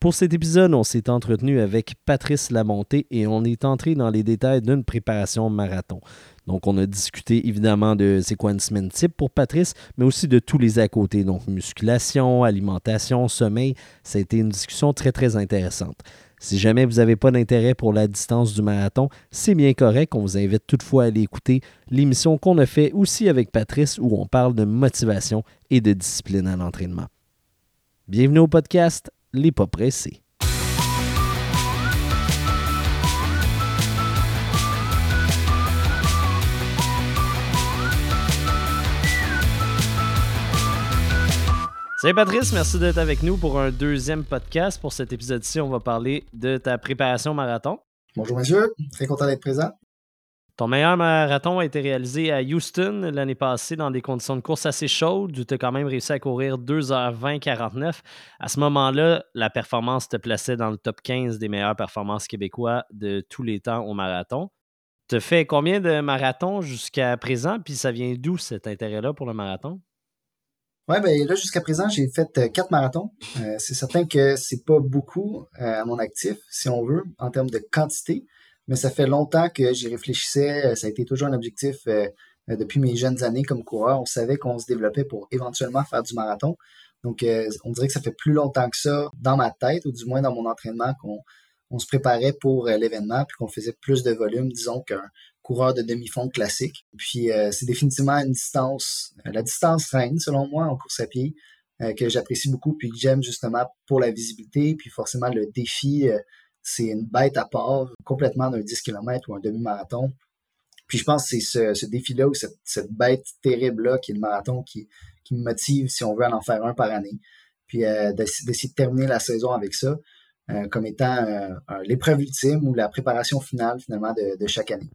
Pour cet épisode, on s'est entretenu avec Patrice Lamontée et on est entré dans les détails d'une préparation marathon. Donc, on a discuté évidemment de c'est quoi une semaine type pour Patrice, mais aussi de tous les à côté, donc musculation, alimentation, sommeil. Ça a été une discussion très, très intéressante. Si jamais vous n'avez pas d'intérêt pour la distance du marathon, c'est bien correct. On vous invite toutefois à aller écouter l'émission qu'on a fait aussi avec Patrice où on parle de motivation et de discipline à l'entraînement. Bienvenue au podcast Les Pas Pressés. Salut Patrice, merci d'être avec nous pour un deuxième podcast. Pour cet épisode-ci, on va parler de ta préparation marathon. Bonjour monsieur, très content d'être présent. Ton meilleur marathon a été réalisé à Houston l'année passée dans des conditions de course assez chaudes où tu as quand même réussi à courir 2h20-49. À ce moment-là, la performance te plaçait dans le top 15 des meilleures performances québécois de tous les temps au marathon. Tu as fait combien de marathons jusqu'à présent, puis ça vient d'où cet intérêt-là pour le marathon? Ouais, ben là, jusqu'à présent, j'ai fait euh, quatre marathons. Euh, c'est certain que c'est pas beaucoup euh, à mon actif, si on veut, en termes de quantité, mais ça fait longtemps que j'y réfléchissais. Ça a été toujours un objectif depuis mes jeunes années comme coureur. On savait qu'on se développait pour éventuellement faire du marathon. Donc, on dirait que ça fait plus longtemps que ça dans ma tête, ou du moins dans mon entraînement, qu'on on se préparait pour l'événement, puis qu'on faisait plus de volume, disons, qu'un coureur de demi-fond classique. Puis euh, c'est définitivement une distance, euh, la distance reine selon moi en course à pied, euh, que j'apprécie beaucoup puis que j'aime justement pour la visibilité. Puis forcément le défi, c'est une bête à part complètement d'un 10 km ou un demi-marathon. Puis je pense que c'est ce, défi-là ou cette, bête terrible-là qui est le marathon qui, qui me motive si on veut en faire un par année. Puis d'essayer de terminer la saison avec ça. comme étant l'épreuve ultime ou la préparation finale finalement de chaque année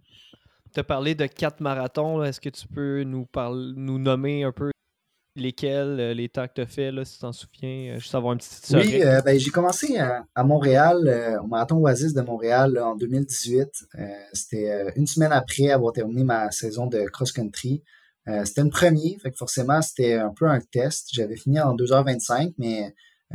tu as parlé de quatre marathons. Est-ce que tu peux nous, parler, nous nommer un peu lesquels, euh, les temps que tu as fait, là, si tu t'en souviens, euh, juste avoir un petit Oui, euh, ben, j'ai commencé à, Montréal, au marathon Oasis de Montréal en 2018. C'était une semaine après avoir terminé ma saison de cross-country. c'était une première, fait que forcément, c'était un peu un test. J'avais fini en 2h25, mais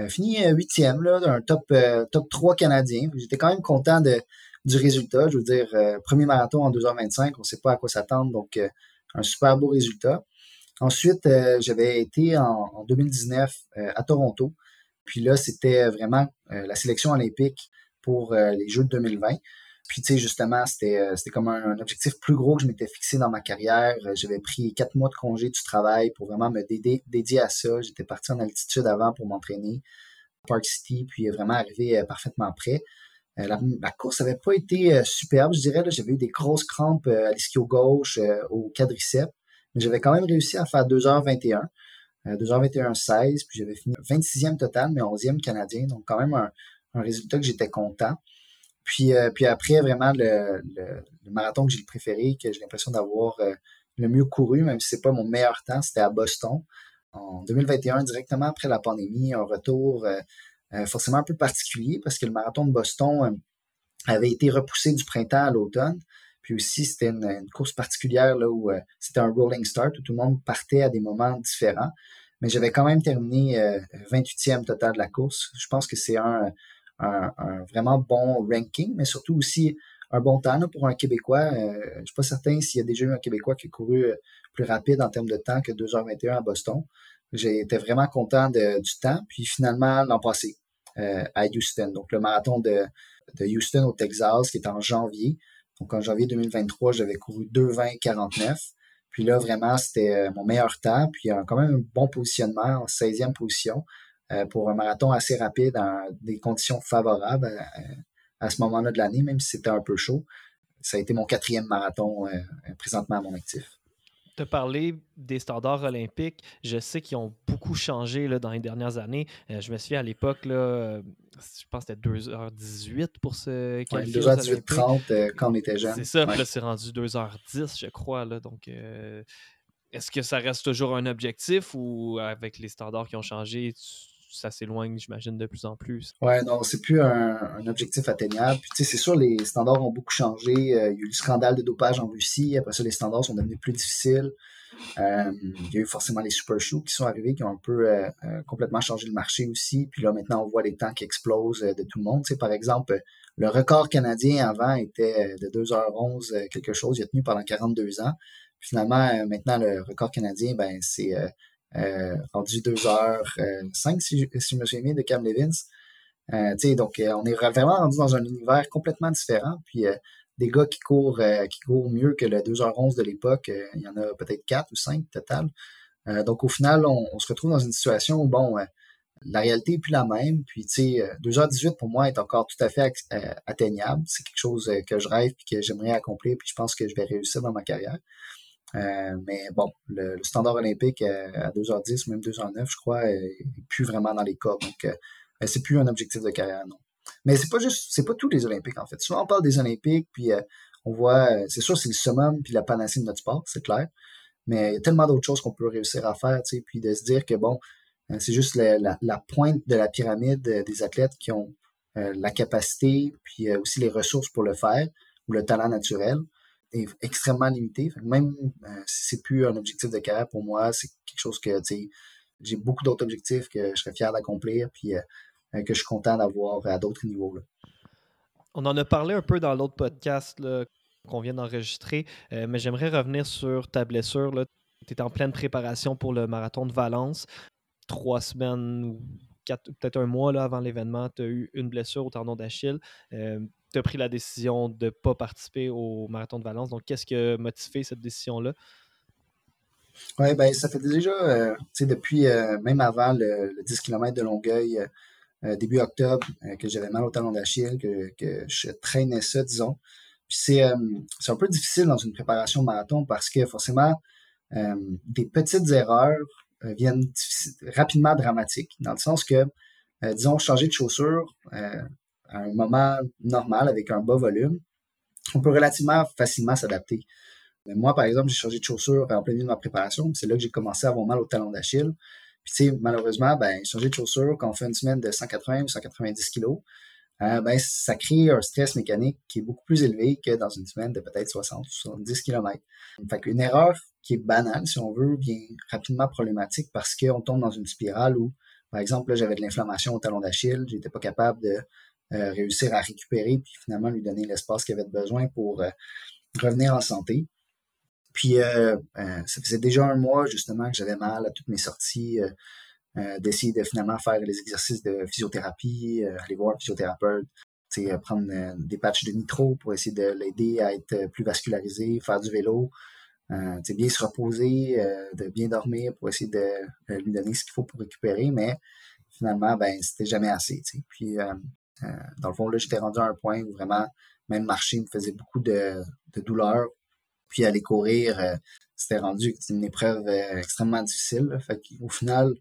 fini huitième, là, d'un top, top 3 canadien. J'étais quand même content de, du résultat. Je veux dire, premier marathon en 2h25, on ne sait pas à quoi s'attendre, donc un super beau résultat. Ensuite, euh, j'avais été en, 2019 à Toronto. Puis là, c'était vraiment la sélection olympique pour les Jeux de 2020. Puis, tu sais, justement, c'était, c'était comme un, objectif plus gros que je m'étais fixé dans ma carrière. J'avais pris quatre mois de congé du travail pour vraiment me dédier, dédier à ça. J'étais parti en altitude avant pour m'entraîner à Park City, puis vraiment arrivé parfaitement prêt. Euh, la, course n'avait pas été euh, superbe, je dirais. J'avais eu des grosses crampes euh, à l'ischio gauche, au quadriceps, j'avais quand même réussi à faire 2h21. 2h21-16, puis j'avais fini 26e total, mais 11e canadien, donc quand même un, résultat que j'étais content. Puis, puis après, vraiment, le, marathon que j'ai préféré, que j'ai l'impression d'avoir le mieux couru, même si c'est pas mon meilleur temps, c'était à Boston en 2021, directement après la pandémie, un retour euh, forcément un peu particulier parce que le marathon de Boston euh, avait été repoussé du printemps à l'automne. Puis aussi, c'était une, course particulière là, où euh, c'était un rolling start où tout le monde partait à des moments différents. Mais j'avais quand même terminé 28e total de la course. Je pense que c'est un, vraiment bon ranking, mais surtout aussi un bon temps pour un Québécois. je ne suis pas certain s'il y a déjà eu un Québécois qui a couru plus rapide en termes de temps que 2h21 à Boston. J'étais vraiment content de, du temps. Puis finalement, l'an passé, euh, à Houston, donc le marathon de, de, Houston au Texas, qui est en janvier. Donc en janvier 2023, j'avais couru 2,20-49. Puis là, vraiment, c'était euh, mon meilleur temps. Puis quand même un bon positionnement en 16e position euh, pour un marathon assez rapide dans des conditions favorables à, ce moment-là de l'année, même si c'était un peu chaud. Ça a été mon quatrième marathon présentement à mon actif te parler des standards olympiques, je sais qu'ils ont beaucoup changé là, dans les dernières années. Euh, je me souviens à l'époque, là, euh, je pense que c'était 2h18 pour ce qualifier 2h18-30 euh, quand on était jeune. C'est ça, là, c'est rendu 2h10, je crois. Là, donc, est-ce que ça reste toujours un objectif ou avec les standards qui ont changé, ça s'éloigne, j'imagine, de plus en plus. Ouais, non, c'est plus un, objectif atteignable. Puis, tu sais, c'est sûr, les standards ont beaucoup changé. il y a eu le scandale de dopage en Russie. Après ça, les standards sont devenus plus difficiles. il y a eu forcément les super shoes qui sont arrivés, qui ont un peu complètement changé le marché aussi. Puis là, maintenant, on voit les temps qui explosent de tout le monde. Tu sais, par exemple, le record canadien avant était de 2h11 quelque chose. Il a tenu pendant 42 ans. finalement, maintenant, le record canadien, ben, c'est euh, rendu 2h05 si, si, je me souviens de Cam Levins. Euh, donc, euh, on est vraiment rendu dans un univers complètement différent. Puis, des gars qui courent, qui courent mieux que le 2h11 de l'époque, il y en a peut-être 4 ou 5 total. donc, au final, on, se retrouve dans une situation où, bon, la réalité n'est plus la même. Puis, tu sais, 2h18 pour moi est encore tout à fait atteignable. C'est quelque chose que je rêve et que j'aimerais accomplir. Puis, je pense que je vais réussir dans ma carrière. Euh, mais bon, le, standard olympique euh, à 2h10 même 2h09, je crois, n'est plus vraiment dans les corps. Donc, euh, c'est plus un objectif de carrière, non. Mais c'est pas juste, c'est pas tous les Olympiques, en fait. Souvent, on parle des Olympiques, puis on voit, c'est sûr, c'est le summum, puis la panacée de notre sport, c'est clair. Mais il y a tellement d'autres choses qu'on peut réussir à faire, tu sais, puis de se dire que, bon, c'est juste la, la, pointe de la pyramide des athlètes qui ont la capacité, puis aussi les ressources pour le faire, ou le talent naturel est extrêmement limité. Même euh, si c'est plus un objectif de carrière pour moi, c'est quelque chose que j'ai beaucoup d'autres objectifs que je serais fier d'accomplir puis euh, euh, que je suis content d'avoir à d'autres niveaux. On en a parlé un peu dans l'autre podcast qu'on vient d'enregistrer, mais j'aimerais revenir sur ta blessure. Tu étais en pleine préparation pour le marathon de Valence. Trois semaines ou peut-être un mois là, avant l'événement, tu as eu une blessure au tendon d'Achille tu as pris la décision de ne pas participer au marathon de Valence. Donc, qu'est-ce qui a motivé cette décision-là? Oui, ben, ça fait déjà, euh, tu sais, depuis, euh, même avant le, 10 km de Longueuil, euh, début octobre, que j'avais mal au talon d'Achille, que, que, je traînais ça, disons. Puis c'est un peu difficile dans une préparation marathon parce que forcément, des petites erreurs viennent rapidement dramatiques, dans le sens que, disons, changer de chaussure, un moment normal avec un bas volume, on peut relativement facilement s'adapter. moi, par exemple, j'ai changé de chaussure en plein milieu de ma préparation. C'est là que j'ai commencé à avoir mal au talon d'Achille. Puis, tu sais, malheureusement, ben, changer de chaussure quand on fait une semaine de 180 ou 190 kilos, euh, ben, ça crée un stress mécanique qui est beaucoup plus élevé que dans une semaine de peut-être 60 ou 70 km. Fait qu'une erreur qui est banale, si on veut, devient rapidement problématique parce qu'on tombe dans une spirale où, par exemple, j'avais de l'inflammation au talon d'Achille, j'étais pas capable de euh, réussir à récupérer, puis finalement lui donner l'espace qu'il avait besoin pour euh, revenir en santé. Puis euh, ça faisait déjà un mois justement que j'avais mal à toutes mes sorties, d'essayer de finalement faire les exercices de physiothérapie, aller voir un physiothérapeute, prendre des patchs de nitro pour essayer de l'aider à être plus vascularisé, faire du vélo, euh, bien se reposer, de bien dormir pour essayer de lui donner ce qu'il faut pour récupérer, mais finalement, ben, c'était jamais assez. Puis euh, dans le fond, là, j'étais rendu à un point où vraiment, même marcher me faisait beaucoup de, douleur. Puis aller courir, euh, c'était rendu une épreuve euh, extrêmement difficile. Au final,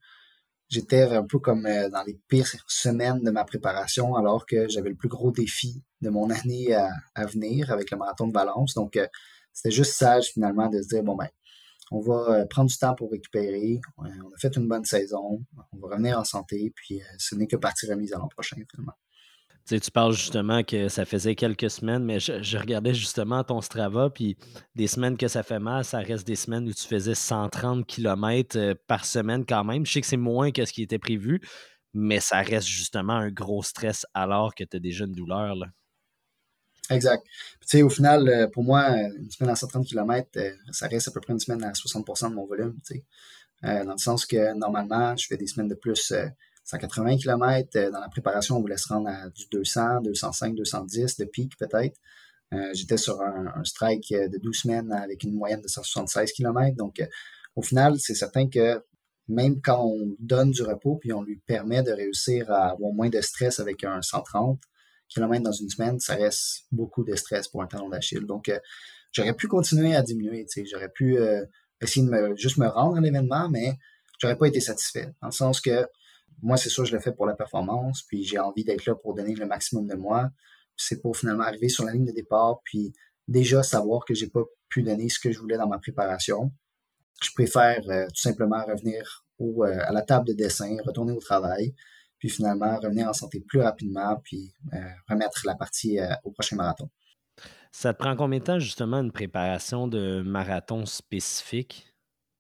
j'étais un peu comme dans les pires semaines de ma préparation, alors que j'avais le plus gros défi de mon année à, à venir avec le marathon de Valence. Donc, c'était juste sage finalement de se dire, bon ben, on va prendre du temps pour récupérer. On a fait une bonne saison. On va revenir en santé. Puis, ce n'est que partie remise à l'an prochain, finalement tu parles justement que ça faisait quelques semaines, mais je, regardais justement ton Strava, puis des semaines que ça fait mal, ça reste des semaines où tu faisais 130 km euh, par semaine quand même. Je sais que c'est moins que ce qui était prévu, mais ça reste justement un gros stress alors que tu as déjà une douleur. Là. Exact. Puis, au final, euh, pour moi, une semaine à 130 km, euh, ça reste à peu près une semaine à 60% de mon volume. dans le sens que normalement, je fais des semaines de plus 180 km. Euh, dans la préparation, on voulait se rendre à du 200, 205, 210 de pic peut-être. Euh, j'étais sur un, strike euh, de 12 semaines avec une moyenne de 176 km. Donc, au final, c'est certain que même quand on donne du repos puis on lui permet de réussir à avoir moins de stress avec un 130 km dans une semaine, ça reste beaucoup de stress pour un talon d'Achille. Donc, j'aurais pu continuer à diminuer. J'aurais pu essayer de me, juste me rendre à l'événement, mais j'aurais pas été satisfait. Dans le sens que moi, c'est sûr, je le fais pour la performance, puis j'ai envie d'être là pour donner le maximum de moi. C'est pour finalement arriver sur la ligne de départ, puis déjà savoir que j'ai pas pu donner ce que je voulais dans ma préparation. Je préfère euh, tout simplement revenir à la table de dessin, retourner au travail, puis finalement revenir en santé plus rapidement, puis remettre la partie au prochain marathon. Ça te prend combien de temps, justement, une préparation de marathon spécifique?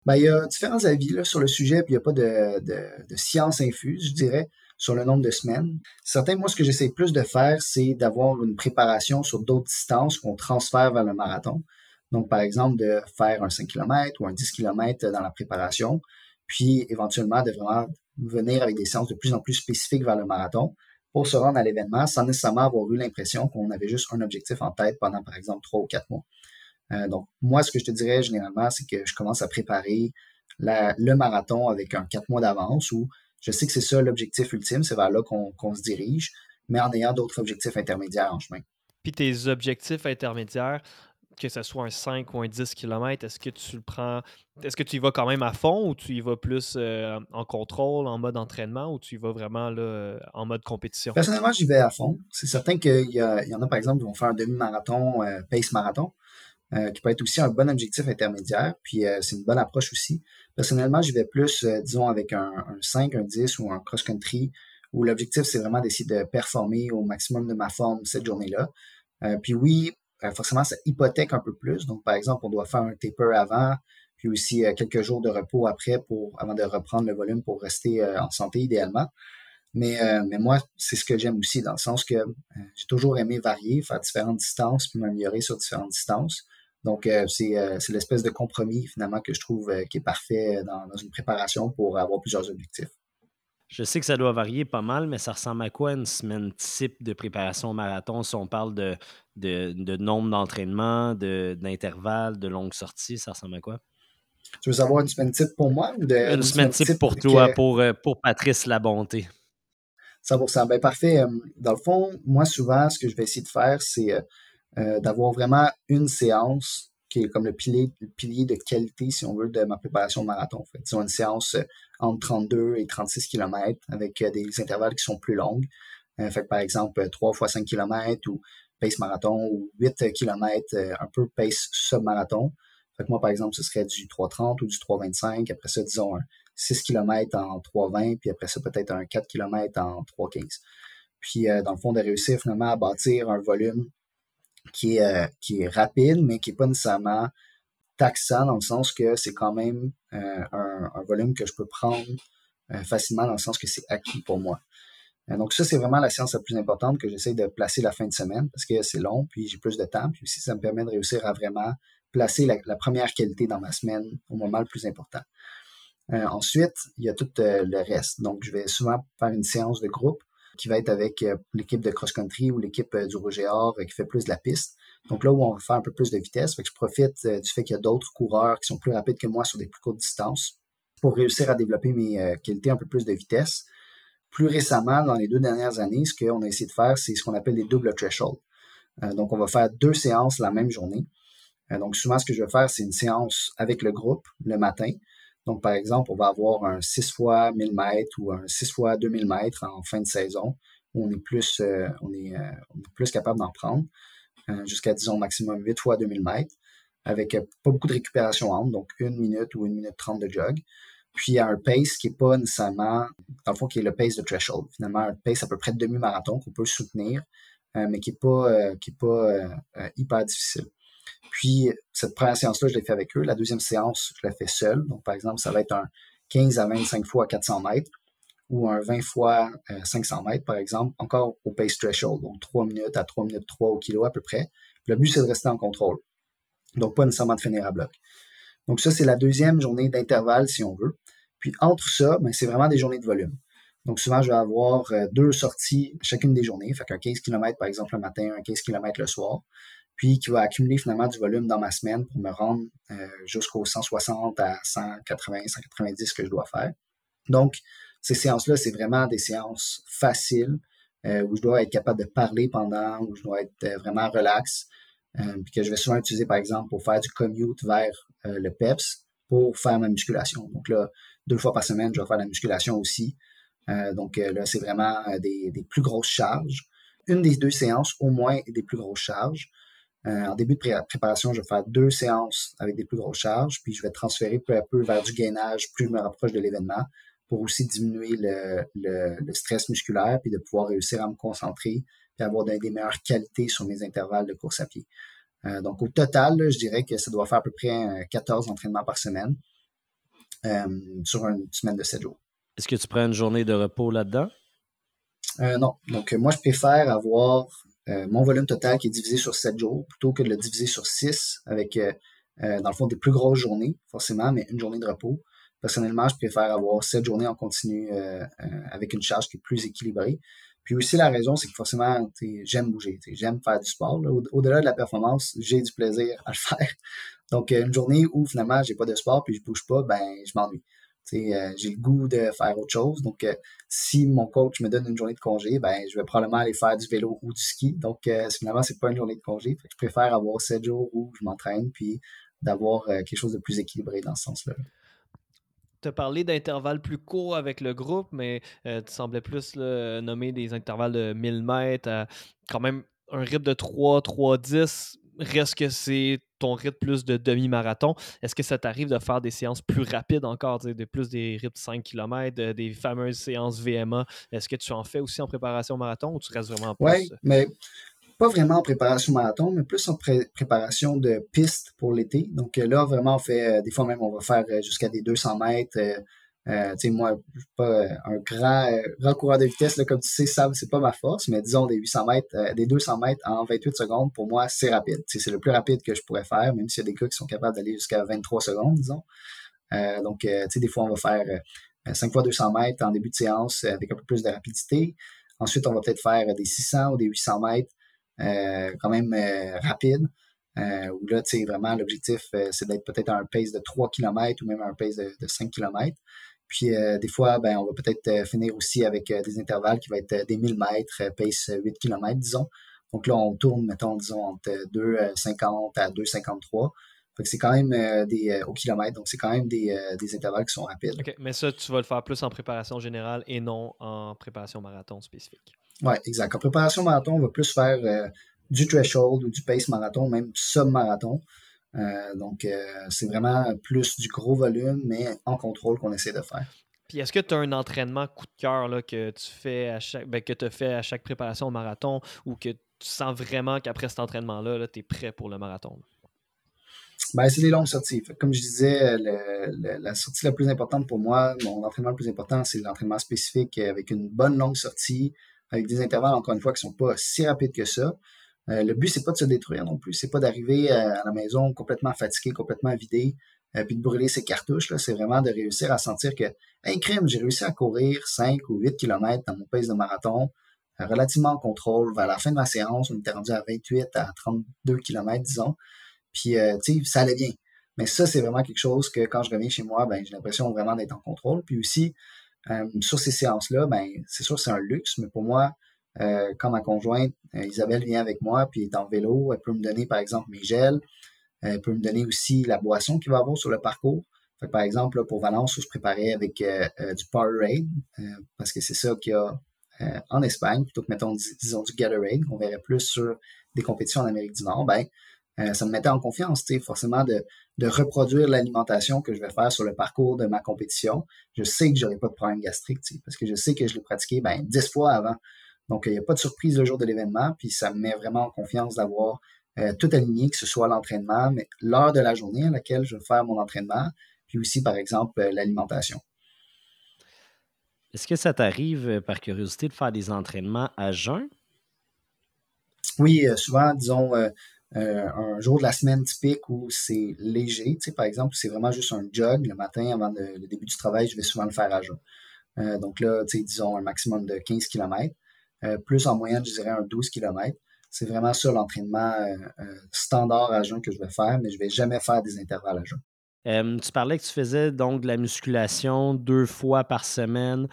Ben, il y a différents avis là, sur le sujet, puis il n'y a pas de, de, science infuse, je dirais, sur le nombre de semaines. Certains, moi, ce que j'essaie plus de faire, c'est d'avoir une préparation sur d'autres distances qu'on transfère vers le marathon. Donc, par exemple, de faire un 5 km ou un 10 km dans la préparation, puis éventuellement de vraiment venir avec des séances de plus en plus spécifiques vers le marathon pour se rendre à l'événement sans nécessairement avoir eu l'impression qu'on avait juste un objectif en tête pendant, par exemple, trois ou quatre mois. Euh, donc, moi, ce que je te dirais généralement, c'est que je commence à préparer le marathon avec un quatre mois d'avance où je sais que c'est ça l'objectif ultime, c'est vers là qu'on se dirige, mais en ayant d'autres objectifs intermédiaires en chemin. Puis tes objectifs intermédiaires, que ce soit un 5 ou un 10 km, est-ce que tu le prends, est-ce que tu y vas quand même à fond ou tu y vas plus euh, en contrôle, en mode entraînement ou tu y vas vraiment là, en mode compétition? Personnellement, j'y vais à fond. C'est certain qu'il y, y, en a, par exemple, qui vont faire un demi-marathon, euh, pace marathon, euh, qui peut être aussi un bon objectif intermédiaire. Puis c'est une bonne approche aussi. Personnellement, j'y vais plus, disons, avec un, un, 5, un 10 ou un cross-country où l'objectif, c'est vraiment d'essayer de performer au maximum de ma forme cette journée-là. puis oui, euh, forcément, ça hypothèque un peu plus. Donc, par exemple, on doit faire un taper avant, puis aussi euh, quelques jours de repos après pour avant de reprendre le volume pour rester euh, en santé idéalement. Mais, mais moi, c'est ce que j'aime aussi, dans le sens que j'ai toujours aimé varier, faire différentes distances, puis m'améliorer sur différentes distances. Donc, c'est l'espèce de compromis, finalement, que je trouve qui est parfait dans, dans une préparation pour avoir plusieurs objectifs. Je sais que ça doit varier pas mal, mais ça ressemble à quoi une semaine type de préparation au marathon si on parle de, de, nombre d'entraînements, d'intervalles, de, longues sorties? Ça ressemble à quoi? Tu veux savoir une semaine type pour moi ou de, une, semaine, type, pour toi, pour, euh, pour Patrice Labonté? 100%. Ben, parfait. Euh, dans le fond, moi, souvent, ce que je vais essayer de faire, c'est euh, d'avoir vraiment une séance qui est comme le pilier, le pilier de qualité, si on veut, de ma préparation de marathon. Fait, disons une séance euh, entre 32 et 36 km avec euh, des intervalles qui sont plus longues. Euh, fait par exemple, 3 fois 5 km ou pace marathon ou 8 km, un peu pace sub-marathon. Fait que moi, par exemple, ce serait du 3,30 ou du 3,25. Après ça, disons un 6 km en 3,20, puis après ça, peut-être un 4 km en 3,15. Puis, dans le fond, de réussir finalement à bâtir un volume qui est, euh, qui est rapide, mais qui n'est pas nécessairement taxant dans le sens que c'est quand même euh, un, volume que je peux prendre euh, facilement dans le sens que c'est acquis pour moi. donc ça, c'est vraiment la séance la plus importante que j'essaie de placer la fin de semaine parce que c'est long, puis j'ai plus de temps, puis aussi ça me permet de réussir à vraiment placer la, la première qualité dans ma semaine au moment le plus important. ensuite, il y a tout le reste. Donc, je vais souvent faire une séance de groupe qui va être avec euh, l'équipe de cross-country ou l'équipe euh, du Rouge et Or euh, qui fait plus de la piste. Donc là où on va faire un peu plus de vitesse, je profite du fait qu'il y a d'autres coureurs qui sont plus rapides que moi sur des plus courtes distances pour réussir à développer mes qualités un peu plus de vitesse. Plus récemment, dans les deux dernières années, ce qu'on a essayé de faire, c'est ce qu'on appelle les double thresholds. donc, on va faire deux séances la même journée. donc, souvent, ce que je vais faire, c'est une séance avec le groupe le matin. Donc, par exemple, on va avoir un 6 fois 1000 mètres ou un 6 fois 2000 mètres en fin de saison où on est plus, euh, on est, euh, plus capable d'en prendre euh, jusqu'à, disons, maximum 8 fois 2000 mètres avec pas beaucoup de récupération entre, donc une minute ou une minute trente de jog. Puis un pace qui n'est pas nécessairement, dans le fond, qui est le pace de threshold. Finalement, un pace à peu près de demi-marathon qu'on peut soutenir, mais qui n'est pas, qui est pas hyper difficile. Puis, cette première séance-là, je l'ai fait avec eux. La deuxième séance, je l'ai fait seul. Donc, par exemple, ça va être un 15 à 25 fois 400 mètres ou un 20 fois 500 euh, mètres, par exemple, encore au pace threshold, donc 3 minutes à 3 minutes 3 au kilo à peu près. le but, c'est de rester en contrôle. Donc, pas nécessairement de finir à bloc. Donc, ça, c'est la deuxième journée d'intervalle, si on veut. Puis, entre ça, ben, c'est vraiment des journées de volume. Donc, souvent, je vais avoir euh, deux sorties chacune des journées. Fait qu'un 15 km, par exemple, le matin, un 15 km le soir puis qui va accumuler finalement du volume dans ma semaine pour me rendre euh, jusqu'aux 160 à 180, 190 que je dois faire. Donc, ces séances-là, c'est vraiment des séances faciles euh, où je dois être capable de parler pendant, où je dois être euh, vraiment relax, puis que je vais souvent utiliser, par exemple, pour faire du commute vers le PEPS pour faire ma musculation. Donc là, deux fois par semaine, je vais faire la musculation aussi. donc là, c'est vraiment des, des, plus grosses charges. Une des deux séances, au moins, des plus grosses charges. En début de préparation, je vais faire deux séances avec des plus grosses charges, puis je vais transférer peu à peu vers du gainage plus je me rapproche de l'événement pour aussi diminuer le, le, stress musculaire, puis de pouvoir réussir à me concentrer, puis avoir des meilleures qualités sur mes intervalles de course à pied. Euh, donc, au total, je dirais que ça doit faire à peu près 14 entraînements par semaine euh, sur une semaine de 7 jours. Est-ce que tu prends une journée de repos là-dedans? Euh, non. Donc, moi, je préfère avoir mon volume total qui est divisé sur 7 jours plutôt que de le diviser sur 6 avec, dans le fond, des plus grosses journées, forcément, mais une journée de repos. Personnellement, je préfère avoir 7 journées en continu avec une charge qui est plus équilibrée. Puis aussi, la raison, c'est que forcément, j'aime bouger, j'aime faire du sport. Au-delà de la performance, j'ai du plaisir à le faire. Donc, une journée où finalement, j'ai pas de sport puis je bouge pas, ben, je m'ennuie. Euh, j'ai le goût de faire autre chose. Donc, euh, si mon coach me donne une journée de congé, ben, je vais probablement aller faire du vélo ou du ski. Donc, euh, finalement, c'est pas une journée de congé. je préfère avoir sept jours où je m'entraîne puis d'avoir quelque chose de plus équilibré dans ce sens-là tu as parlé d'intervalles plus courts avec le groupe, mais euh, tu semblais plus nommer des intervalles de 1000 mètres, quand même un rythme de 3, 3, 10. Reste que c'est ton rythme plus de demi-marathon. Est-ce que ça t'arrive de faire des séances plus rapides encore, de plus des rythmes de 5 km, des fameuses séances VMA? Est-ce que tu en fais aussi en préparation marathon ou tu restes vraiment plus... Oui, mais pas vraiment en préparation marathon, mais plus en préparation de piste pour l'été. Donc euh, là, vraiment, on fait, euh, des fois même, on va faire euh, jusqu'à des 200 mètres. Euh, moi, je suis pas un grand, grand coureur de vitesse, là, comme tu sais, ça, c'est pas ma force, mais disons des 800 mètres, des 200 mètres en 28 secondes, pour moi, c'est rapide. c'est le plus rapide que je pourrais faire, même s'il y a des gars qui sont capables d'aller jusqu'à 23 secondes, disons. donc, des fois, on va faire 5 fois 200 mètres en début de séance avec un peu plus de rapidité. Ensuite, on va peut-être faire des 600 ou des 800 mètres euh, quand même euh, rapide. Euh, où là, vraiment, l'objectif, c'est d'être peut-être à un pace de 3 km ou même à un pace de, 5 km. Puis des fois, ben, on va peut-être finir aussi avec des intervalles qui vont être des 1000 mètres, pace 8 km, disons. Donc là, on tourne, mettons, disons, entre 2,50 à 2,53. Fait que c'est quand même des au kilomètre, donc c'est quand même des, des, intervalles qui sont rapides. OK, mais ça, tu vas le faire plus en préparation générale et non en préparation marathon spécifique. Oui, exact. En préparation marathon, on va plus faire euh, du threshold ou du pace marathon, même sub-marathon. Euh, donc, euh, c'est vraiment plus du gros volume, mais en contrôle qu'on essaie de faire. Puis est-ce que tu as un entraînement coup de cœur que tu fais à chaque ben, que tu fais à chaque préparation au marathon ou que tu sens vraiment qu'après cet entraînement-là, -là, tu es prêt pour le marathon? Ben, c'est des longues sorties. Comme je disais, la sortie la plus importante pour moi, mon entraînement le plus important, c'est l'entraînement spécifique avec une bonne longue sortie, avec des intervalles, encore une fois, qui sont pas si rapides que ça. Euh, le but, c'est pas de se détruire non plus. C'est pas d'arriver euh, à la maison complètement fatigué, complètement vidé, euh, puis de brûler ses cartouches. C'est vraiment de réussir à sentir que, hey, crème, j'ai réussi à courir 5 ou 8 km dans mon pace de marathon, relativement en contrôle. Vers la fin de ma séance, on était rendu à 28 à 32 km, disons. Puis, tu sais, ça allait bien. Mais ça, c'est vraiment quelque chose que quand je reviens chez moi, ben, j'ai l'impression vraiment d'être en contrôle. Puis aussi, sur ces séances-là, ben, c'est sûr c'est un luxe, mais pour moi, euh, quand ma conjointe, euh, Isabelle, vient avec moi, puis est en vélo, elle peut me donner, par exemple, mes gels. Elle peut me donner aussi la boisson qu'il va avoir sur le parcours. par exemple, pour Valence, où je préparais avec du Powerade, parce que c'est ça qu'il y a en Espagne, plutôt que, mettons, disons, du Gatorade, qu'on verrait plus sur des compétitions en Amérique du Nord, ben, euh, ça me mettait en confiance, forcément, de, reproduire l'alimentation que je vais faire sur le parcours de ma compétition. Je sais que j'aurai pas de problème gastrique, parce que je sais que je l'ai pratiqué ben, dix fois avant. Donc, il n'y a pas de surprise le jour de l'événement, puis ça me met vraiment en confiance d'avoir euh, tout aligné, que ce soit l'entraînement, mais l'heure de la journée à laquelle je vais faire mon entraînement, puis aussi, par exemple, euh, l'alimentation. Est-ce que ça t'arrive, par curiosité, de faire des entraînements à jeun? Oui, souvent, disons, euh, un jour de la semaine typique où c'est léger, tu sais, par exemple, c'est vraiment juste un jog le matin avant le, début du travail, je vais souvent le faire à jeun. Euh, donc là, tu sais, disons un maximum de 15 km. Euh, plus en moyenne, je dirais un 12 km. C'est vraiment ça l'entraînement standard à jeun que je vais faire, mais je vais jamais faire des intervalles à jeun. tu parlais que tu faisais donc de la musculation deux fois par semaine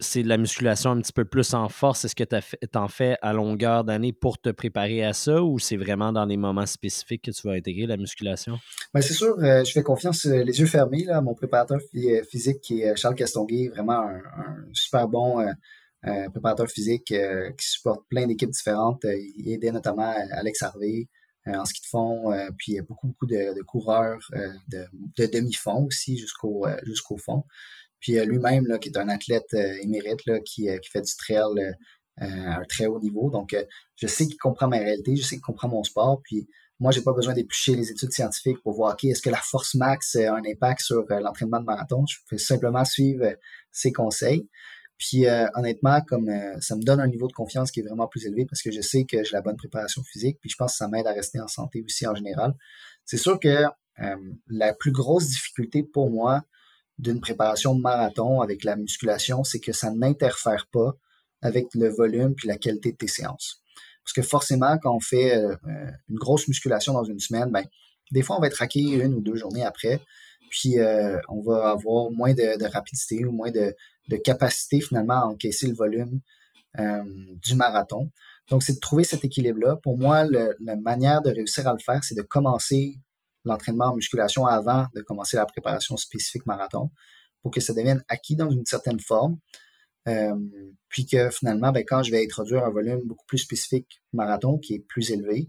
c'est de la musculation un petit peu plus en force. Est-ce que tu en fais à longueur d'année pour te préparer à ça ou c'est vraiment dans les moments spécifiques que tu vas intégrer la musculation? Bien, c'est sûr, euh, je fais confiance euh, les yeux fermés là, à mon préparateur euh, physique qui est Charles Castonguay, vraiment un, super bon préparateur physique qui supporte plein d'équipes différentes. il aidait notamment Alex Harvey, en ski de fond, puis il a beaucoup, beaucoup de, coureurs de, demi-fond aussi jusqu'au jusqu'au fond. Puis lui-même, qui est un athlète émérite, là, qui, qui fait du trail à un très haut niveau. Donc, je sais qu'il comprend ma réalité, je sais qu'il comprend mon sport, puis moi, j'ai pas besoin d'éplucher les études scientifiques pour voir, OK, est-ce que la force max a un impact sur euh, l'entraînement de marathon? Je fais simplement suivre euh, ses conseils. Puis euh, honnêtement, comme ça me donne un niveau de confiance qui est vraiment plus élevé parce que je sais que j'ai la bonne préparation physique, puis je pense que ça m'aide à rester en santé aussi en général. C'est sûr que la plus grosse difficulté pour moi d'une préparation de marathon avec la musculation, c'est que ça n'interfère pas avec le volume puis la qualité de tes séances. Parce que forcément, quand on fait euh, euh, une grosse musculation dans une semaine, ben, des fois, on va être raqué une ou deux journées après. Puis, euh, on va avoir moins de, rapidité ou moins de, capacité finalement à encaisser le volume du marathon. Donc, c'est de trouver cet équilibre-là. Pour moi, la manière de réussir à le faire, c'est de commencer l'entraînement en musculation avant de commencer la préparation spécifique marathon pour que ça devienne acquis dans une certaine forme. Euh, puis que finalement, ben, quand je vais introduire un volume beaucoup plus spécifique marathon qui est plus élevé,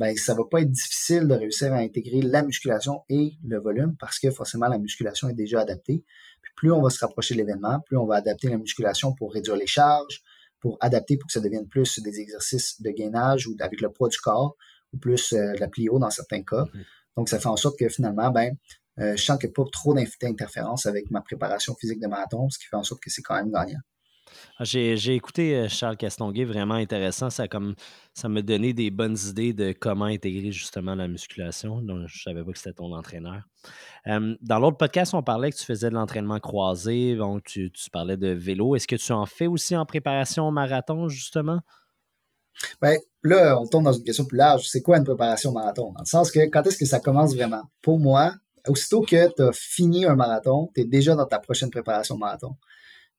ben, ça va pas être difficile de réussir à intégrer la musculation et le volume parce que forcément la musculation est déjà adaptée. Puis plus on va se rapprocher de l'événement, plus on va adapter la musculation pour réduire les charges, pour adapter pour que ça devienne plus des exercices de gainage ou avec le poids du corps ou plus euh, la plio dans certains cas. Mm-hmm. Donc ça fait en sorte que finalement, ben, euh, je sens qu'il n'y a pas trop d'interférence avec ma préparation physique de marathon, ce qui fait en sorte que c'est quand même gagnant. Ah, j'ai écouté euh, Charles Castonguay, vraiment intéressant. Ça comme ça donné des bonnes idées de comment intégrer justement la musculation. Donc, je ne savais pas que c'était ton entraîneur. dans l'autre podcast, on parlait que tu faisais de l'entraînement croisé, donc tu, parlais de vélo. Est-ce que tu en fais aussi en préparation marathon, justement? Bien, là, on tombe dans une question plus large. C'est quoi une préparation marathon? Dans le sens que quand est-ce que ça commence vraiment? Pour moi, aussitôt que tu as fini un marathon, tu es déjà dans ta prochaine préparation marathon.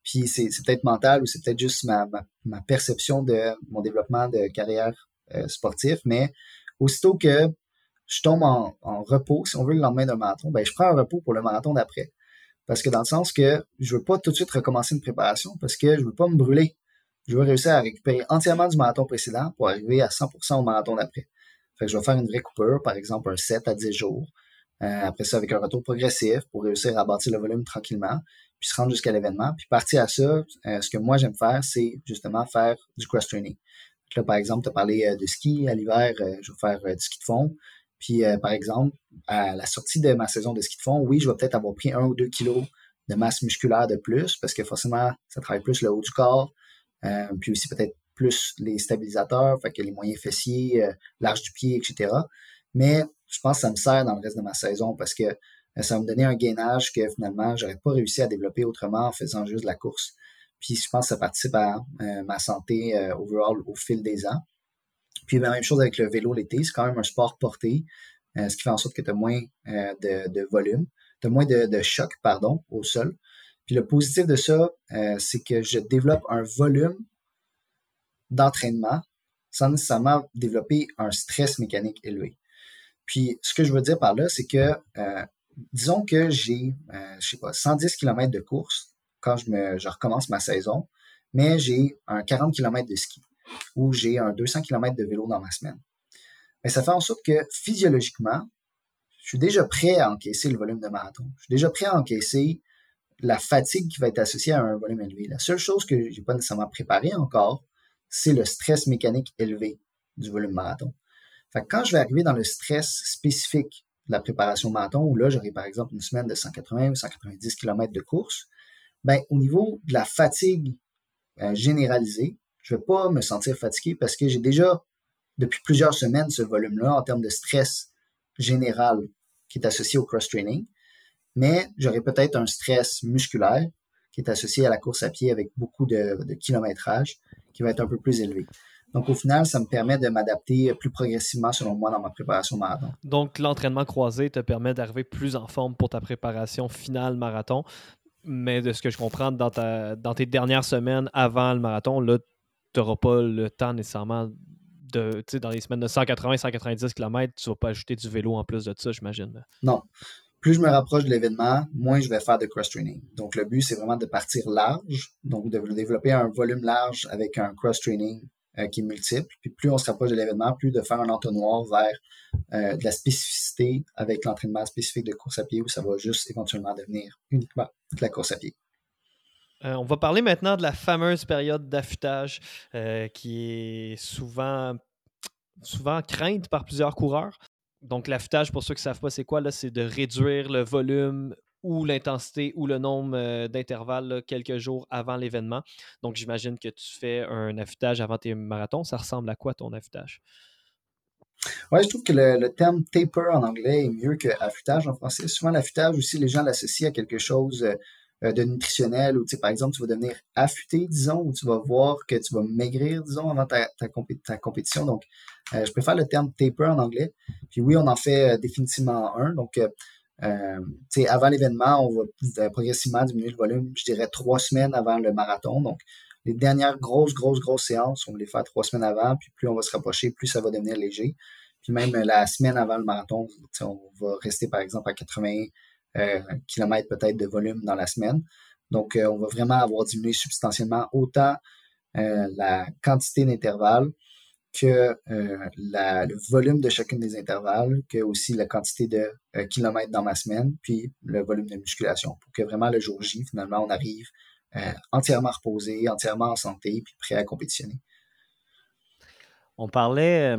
Puis c'est, peut-être mental ou c'est peut-être juste ma, ma, perception de mon développement de carrière euh, sportif, mais aussitôt que je tombe en, repos, si on veut, le lendemain d'un marathon, ben je prends un repos pour le marathon d'après. Parce que dans le sens que je veux pas tout de suite recommencer une préparation parce que je veux pas me brûler. Je veux réussir à récupérer entièrement du marathon précédent pour arriver à 100% au marathon d'après. Fait que je vais faire une vraie coupure, par exemple un 7 à 10 jours. Euh, après ça, avec un retour progressif pour réussir à bâtir le volume tranquillement puis se rendre jusqu'à l'événement. Puis partir à ça, euh, ce que moi j'aime faire, c'est justement faire du cross-training. Là, par exemple, tu as parlé euh, de ski à l'hiver, euh, je vais faire du ski de fond. Puis, par exemple, à la sortie de ma saison de ski de fond, oui, je vais peut-être avoir pris un ou deux kilos de masse musculaire de plus parce que forcément, ça travaille plus le haut du corps, puis aussi peut-être plus les stabilisateurs, fait que les moyens fessiers, l'arche du pied, etc. Mais je pense que ça me sert dans le reste de ma saison parce que euh, ça va me donner un gainage que finalement, j'aurais pas réussi à développer autrement en faisant juste la course. Puis je pense que ça participe à euh, ma santé euh, overall au fil des ans. Puis la même chose avec le vélo l'été, c'est quand même un sport porté, ce qui fait en sorte que tu as moins de, volume, tu as moins de, de, choc pardon, au sol. Puis le positif de ça, c'est que je développe un volume d'entraînement sans nécessairement développer un stress mécanique élevé. Puis ce que je veux dire par là, c'est que disons que j'ai, euh, je sais pas, 110 km de course quand je, me, je recommence ma saison, mais j'ai un 40 km de ski ou j'ai un 200 km de vélo dans ma semaine. Mais ça fait en sorte que physiologiquement, je suis déjà prêt à encaisser le volume de marathon. Je suis déjà prêt à encaisser la fatigue qui va être associée à un volume élevé. La seule chose que j'ai pas nécessairement préparé encore, c'est le stress mécanique élevé du volume marathon. Fait que quand je vais arriver dans le stress spécifique la préparation marathon, où là, j'aurai par exemple une semaine de 180 ou 190 km de course, ben, au niveau de la fatigue euh, généralisée, je ne vais pas me sentir fatigué parce que j'ai déjà, depuis plusieurs semaines, ce volume-là en termes de stress général qui est associé au cross-training, mais j'aurai peut-être un stress musculaire qui est associé à la course à pied avec beaucoup de, de kilométrage qui va être un peu plus élevé. Donc, au final, ça me permet de m'adapter plus progressivement, selon moi, dans ma préparation marathon. Donc, l'entraînement croisé te permet d'arriver plus en forme pour ta préparation finale marathon. Mais de ce que je comprends, dans, ta, dans tes dernières semaines avant le marathon, là, tu n'auras pas le temps nécessairement de, dans les semaines de 180-190 km, tu ne vas pas ajouter du vélo en plus de ça, j'imagine. Non. Plus je me rapproche de l'événement, moins je vais faire de cross-training. Donc, le but, c'est vraiment de partir large, donc de développer un volume large avec un cross-training qui est multiple. Puis plus on se rapproche de l'événement, plus de faire un entonnoir vers de la spécificité avec l'entraînement spécifique de course à pied où ça va juste éventuellement devenir uniquement de la course à pied. on va parler maintenant de la fameuse période d'affûtage qui est souvent, souvent crainte par plusieurs coureurs. Donc, l'affûtage, pour ceux qui ne savent pas c'est quoi, c'est de réduire le volume ou l'intensité ou le nombre euh, d'intervalles quelques jours avant l'événement. Donc, j'imagine que tu fais un affûtage avant tes marathons. Ça ressemble à quoi ton affûtage? Oui, je trouve que le, terme taper en anglais est mieux que affûtage en français. Souvent, l'affûtage aussi, les gens l'associent à quelque chose euh, de nutritionnel ou, tu sais, par exemple, tu vas devenir affûté, disons, ou tu vas voir que tu vas maigrir, disons, avant ta, compétition. Donc, euh, je préfère le terme taper en anglais. Puis oui, on en fait définitivement un. Donc, avant l'événement, on va euh, progressivement diminuer le volume, je dirais trois semaines avant le marathon. Donc, les dernières grosses, grosses, grosses séances, on va les faire trois semaines avant, puis plus on va se rapprocher, plus ça va devenir léger. Puis même euh, la semaine avant le marathon, on va rester par exemple à 80 km peut-être de volume dans la semaine. Donc, on va vraiment avoir diminué substantiellement autant la quantité d'intervalles que euh, le volume de chacune des intervalles, que aussi la quantité de euh, kilomètres dans ma semaine, puis le volume de musculation, pour que vraiment le jour J, finalement, on arrive euh, entièrement reposé, entièrement en santé, puis prêt à compétitionner. On parlait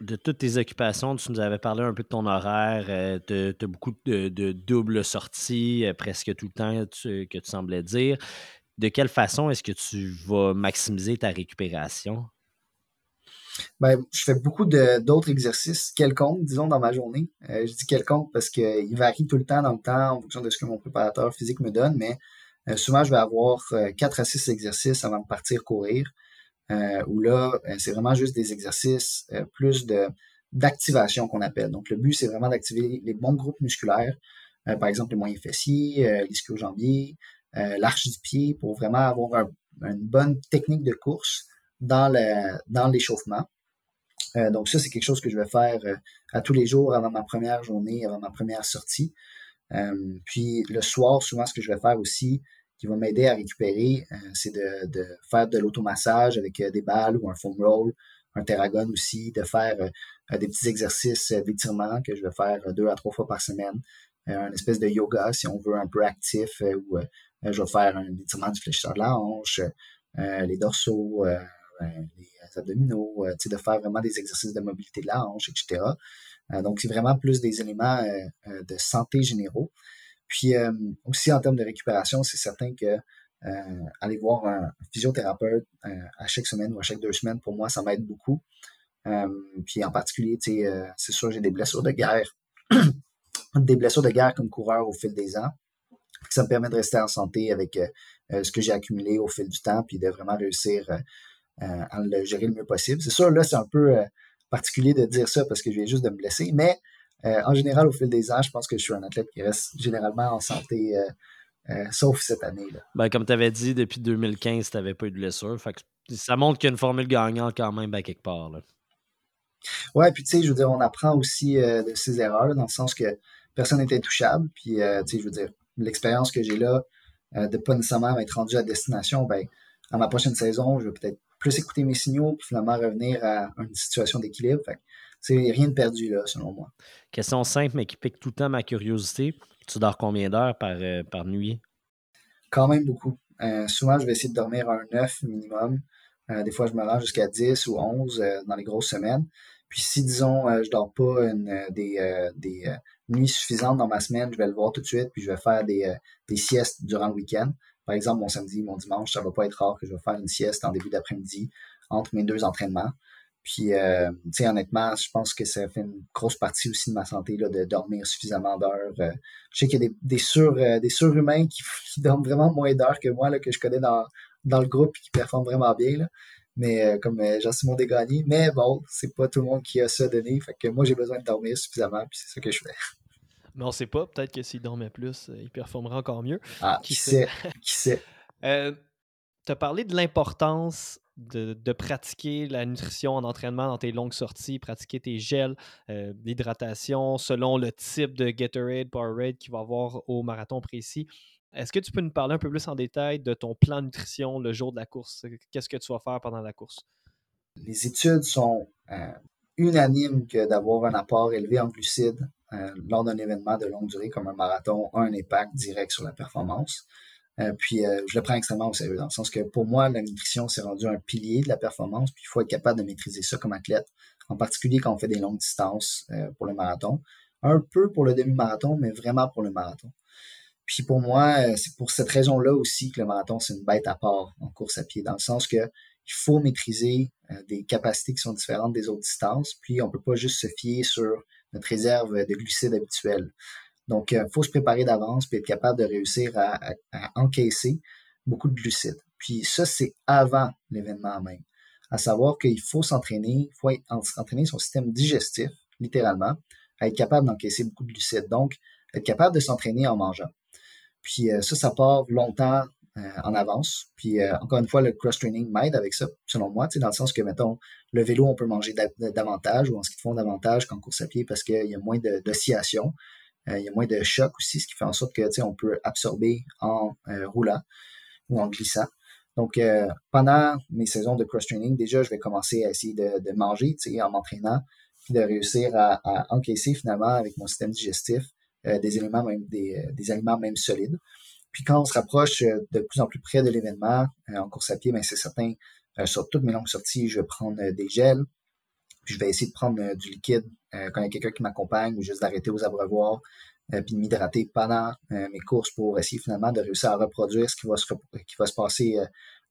de toutes tes occupations, tu nous avais parlé un peu de ton horaire, tu as beaucoup de, doubles sorties, presque tout le temps que tu semblais dire. De quelle façon est-ce que tu vas maximiser ta récupération? Ben, je fais beaucoup d'autres exercices quelconques, disons, dans ma journée. Euh, je dis quelconques parce qu'il varie tout le temps dans le temps en fonction de ce que mon préparateur physique me donne, mais euh, souvent, je vais avoir euh, quatre à six exercices avant de partir courir, où là, c'est vraiment juste des exercices plus de d'activation qu'on appelle. Donc, le but, c'est vraiment d'activer les bons groupes musculaires, par exemple les moyens fessiers, l'ischio-jambier, l'arche du pied, pour vraiment avoir une bonne technique de course dans l'échauffement. Euh, donc ça, c'est quelque chose que je vais faire euh, à tous les jours avant ma première journée, avant ma première sortie. Euh, puis le soir, souvent, ce que je vais faire aussi, qui va m'aider à récupérer, c'est de, faire de l'automassage avec des balles ou un foam roll, un terragon aussi, de faire des petits exercices d'étirement que je vais faire deux à trois fois par semaine. un espèce de yoga, si on veut, un peu actif, où je vais faire un étirement du fléchisseur de la les dorsaux, les abdominaux, euh, de faire vraiment des exercices de mobilité de la hanche, etc. Euh, donc, c'est vraiment plus des éléments euh, de santé généraux. Puis aussi en termes de récupération, c'est certain que aller voir un physiothérapeute à chaque semaine ou à chaque deux semaines, pour moi, ça m'aide beaucoup. puis en particulier, c'est sûr, j'ai des blessures de guerre, des blessures de guerre comme coureur au fil des ans. Ça me permet de rester en santé avec ce que j'ai accumulé au fil du temps, puis de vraiment réussir euh, à le gérer le mieux possible. C'est sûr, là, c'est un peu euh, particulier de dire ça parce que je viens juste de me blesser, mais euh, en général, au fil des ans, je pense que je suis un athlète qui reste généralement en santé, sauf cette année. Là. Ben, comme tu avais dit, depuis 2015, tu n'avais pas eu de blessure. ça montre qu'il y a une formule gagnante quand même à quelque part. Là. Ouais, puis tu sais, je veux dire, on apprend aussi de ses erreurs, dans le sens que personne n'est intouchable. Puis, tu sais, je veux dire, l'expérience que j'ai là, de de pas nécessairement être rendu à destination, ben, à ma prochaine saison, je vais peut-être plus écouter mes signaux, puis finalement revenir à une situation d'équilibre. c'est rien de perdu, là, selon moi. Question simple, mais qui pique tout le temps ma curiosité. Tu dors combien d'heures par, euh, par nuit? Quand même beaucoup. Euh, souvent, je vais essayer de dormir un 9 minimum. Euh, des fois, je me rends jusqu'à 10 ou 11 dans les grosses semaines. Puis si, disons, je dors pas des, des nuits suffisantes dans ma semaine, je vais le voir tout de suite, puis je vais faire des, des siestes durant le week-end. Par exemple, mon samedi, mon dimanche, ça va pas être rare que je vais faire une sieste en début d'après-midi entre mes deux entraînements. Puis, euh, tu sais, honnêtement, je pense que ça fait une grosse partie aussi de ma santé là, de dormir suffisamment d'heures. Euh, je sais qu'il y a des, des, sur, euh, des surhumains qui, qui, dorment vraiment moins d'heures que moi, là, que je connais dans, dans le groupe et qui performent vraiment bien. Là. Mais comme Jean-Simon Desgagnés. Mais bon, c'est pas tout le monde qui a ça donné. Fait que moi, j'ai besoin de dormir suffisamment, puis c'est ça que je fais. Mais on sait pas, peut-être que s'il dormait plus, il performerait encore mieux. Ah, qui, sait? qui sait? tu as parlé de l'importance de, pratiquer la nutrition en entraînement dans tes longues sorties, pratiquer tes gels, euh, l'hydratation selon le type de Gatorade, Powerade qu'il va avoir au marathon précis. Est-ce que tu peux nous parler un peu plus en détail de ton plan de nutrition le jour de la course? Qu'est-ce que tu vas faire pendant la course? les études sont unanimes que d'avoir un apport élevé en glucides lors d'un événement de longue durée comme un marathon a un impact direct sur la performance. puis je le prends extrêmement au sérieux dans le sens que pour moi, la nutrition s'est rendue un pilier de la performance, puis il faut être capable de maîtriser ça comme athlète, en particulier quand on fait des longues distances pour le marathon. Un peu pour le demi-marathon, mais vraiment pour le marathon. Puis pour moi, euh, c'est pour cette raison-là aussi que le marathon, c'est une bête à part en course à pied, dans le sens que il faut maîtriser euh, des capacités qui sont différentes des autres distances, puis on peut pas juste se fier sur notre réserve de glucides habituelle. Donc, il euh, faut se préparer d'avance puis être capable de réussir à, encaisser beaucoup de glucides. Puis ça, c'est avant l'événement même. À savoir qu'il faut s'entraîner, il faut entraîner son système digestif, littéralement, à être capable d'encaisser beaucoup de glucides. Donc, être capable de s'entraîner en mangeant. Puis euh, ça, ça part longtemps en avance. Puis euh, encore une fois, le cross-training m'aide avec ça, selon moi, dans le sens que, mettons, le vélo, on peut manger davantage ou en ski de fond davantage qu'en course à pied parce qu'il y a moins d'oscillation, il y a moins de choc aussi, ce qui fait en sorte que, on peut absorber en roulant ou en glissant. Donc, pendant mes saisons de cross-training, déjà, je vais commencer à essayer de, manger, en m'entraînant, de réussir à, à, encaisser finalement avec mon système digestif euh, des éléments même des, euh, des, aliments même solides. Puis quand on se rapproche euh, de plus en plus près de l'événement en course à pied, ben c'est certain, sur toutes mes longues sorties, je vais prendre des gels, puis je vais essayer de prendre du liquide quand il y a quelqu'un qui m'accompagne ou juste d'arrêter aux abreuvoirs, puis de m'hydrater pendant mes courses pour essayer finalement de réussir à reproduire ce qui va se, qui va se passer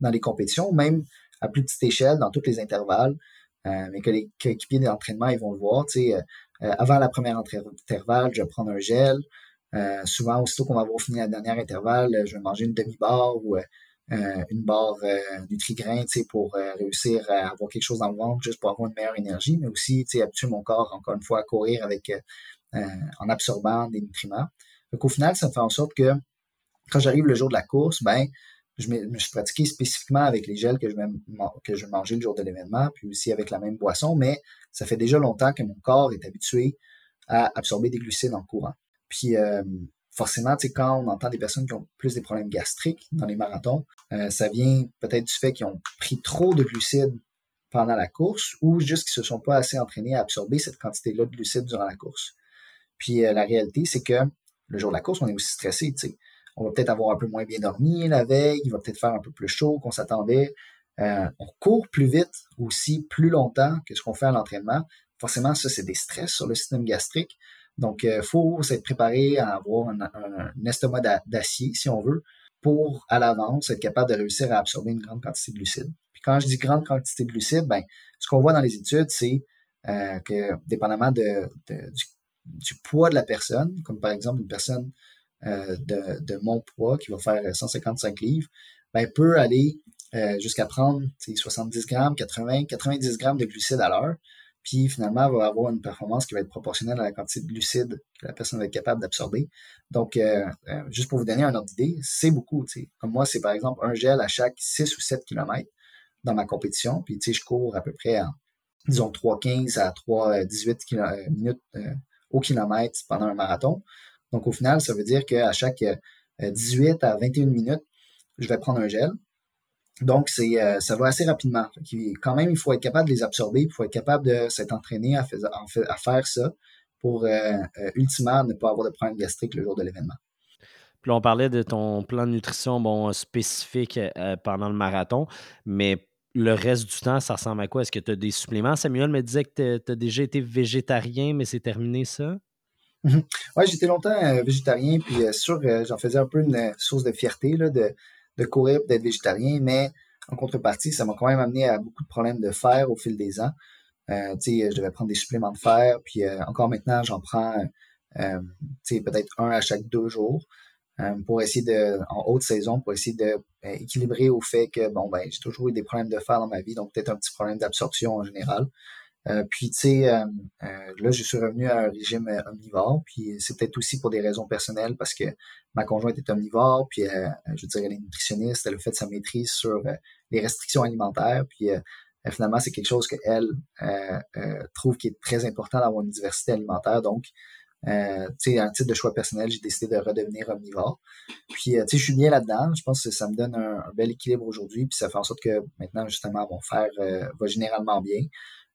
dans les compétitions, même à plus petite échelle, dans tous les intervalles, mais que les équipiers d'entraînement, ils vont le voir. Tu sais, euh, avant la première intervalle, je vais prendre un gel. Euh, souvent, aussitôt qu'on va avoir fini la dernière intervalle, je vais manger une demi-barre ou euh, une barre Nutri-Grain pour réussir à avoir quelque chose dans le ventre, juste pour avoir une meilleure énergie, mais aussi habituer mon corps, encore une fois, à courir avec en absorbant des nutriments. Donc, au final, ça fait en sorte que quand j'arrive le jour de la course, ben, je me, suis pratiqué spécifiquement avec les gels que je, que je mangeais le jour de l'événement, puis aussi avec la même boisson, mais ça fait déjà longtemps que mon corps est habitué à absorber des glucides en courant. Puis euh, forcément, quand on entend des personnes qui ont plus des problèmes gastriques dans les marathons, euh, ça vient peut-être du fait qu'ils ont pris trop de glucides pendant la course ou juste qu'ils se sont pas assez entraînés à absorber cette quantité-là de glucides durant la course. Puis euh, la réalité, c'est que le jour de la course, on est aussi stressé, tu sais on va peut-être avoir un peu moins bien dormi la veille, il va peut-être faire un peu plus chaud qu'on s'attendait. On court plus vite aussi, plus longtemps que ce qu'on fait à l'entraînement. Forcément, ça, c'est des stress sur le système gastrique. Donc, il euh, faut s'être préparé à avoir un, estomac d'acier, si on veut, pour, à l'avance, être capable de réussir à absorber une grande quantité de glucides. Puis quand je dis grande quantité de glucides, ben, ce qu'on voit dans les études, c'est euh, que, dépendamment de, du, poids de la personne, comme par exemple une personne euh, de, mon poids, qui va faire 155 livres, ben, peut aller jusqu'à prendre 70 grammes, 80, 90 grammes de glucides à l'heure. Puis finalement, va avoir une performance qui va être proportionnelle à la quantité de glucides que la personne va être capable d'absorber. Donc, euh, juste pour vous donner un ordre d'idée, c'est beaucoup. Comme moi, c'est par exemple un gel à chaque 6 ou 7 km dans ma compétition. Puis, je cours à peu près en, disons, 3,15 à 3,18 minutes au kilomètre pendant un marathon. Donc, au final, ça veut dire qu'à chaque 18 euh, à 21 minutes, je vais prendre un gel. Donc, c'est, euh, ça va assez rapidement. Quand même, il faut être capable de les absorber, il faut être capable de s'être entraîné à, faire ça pour euh, ultimement ne pas avoir de problème gastrique le jour de l'événement. Puis on parlait de ton plan de nutrition bon, spécifique pendant le marathon, mais le reste du temps, ça ressemble à quoi? Est-ce que tu as des suppléments? Samuel me disait que tu as déjà été végétarien, mais c'est terminé ça? Ouais, j'étais longtemps euh, végétarien, puis euh, sûr, euh, j'en faisais un peu une source de fierté là, de, de courir d'être végétarien, mais en contrepartie, ça m'a quand même amené à beaucoup de problèmes de fer au fil des ans. Euh, je devais prendre des suppléments de fer, puis encore maintenant, j'en prends peut-être un à chaque deux jours pour essayer de, en haute saison, pour essayer de équilibrer au fait que bon ben j'ai toujours eu des problèmes de fer dans ma vie, donc peut-être un petit problème d'absorption en général. Euh, puis, tu sais, euh, euh, là, je suis revenu à un régime omnivore. Puis, c'est peut-être aussi pour des raisons personnelles parce que ma conjointe est omnivore. Puis, je dirais, elle est nutritionniste. Elle a fait sa maîtrise sur les restrictions alimentaires. Puis, finalement, c'est quelque chose qu'elle trouve qui est très important d'avoir une diversité alimentaire. Donc, Euh, un titre de choix personnel, j'ai décidé de redevenir omnivore. Puis, euh, tu sais, je suis bien là-dedans. Je pense que ça me donne un, bel équilibre aujourd'hui. Puis, ça fait en sorte que maintenant, justement, mon fer euh, va généralement bien.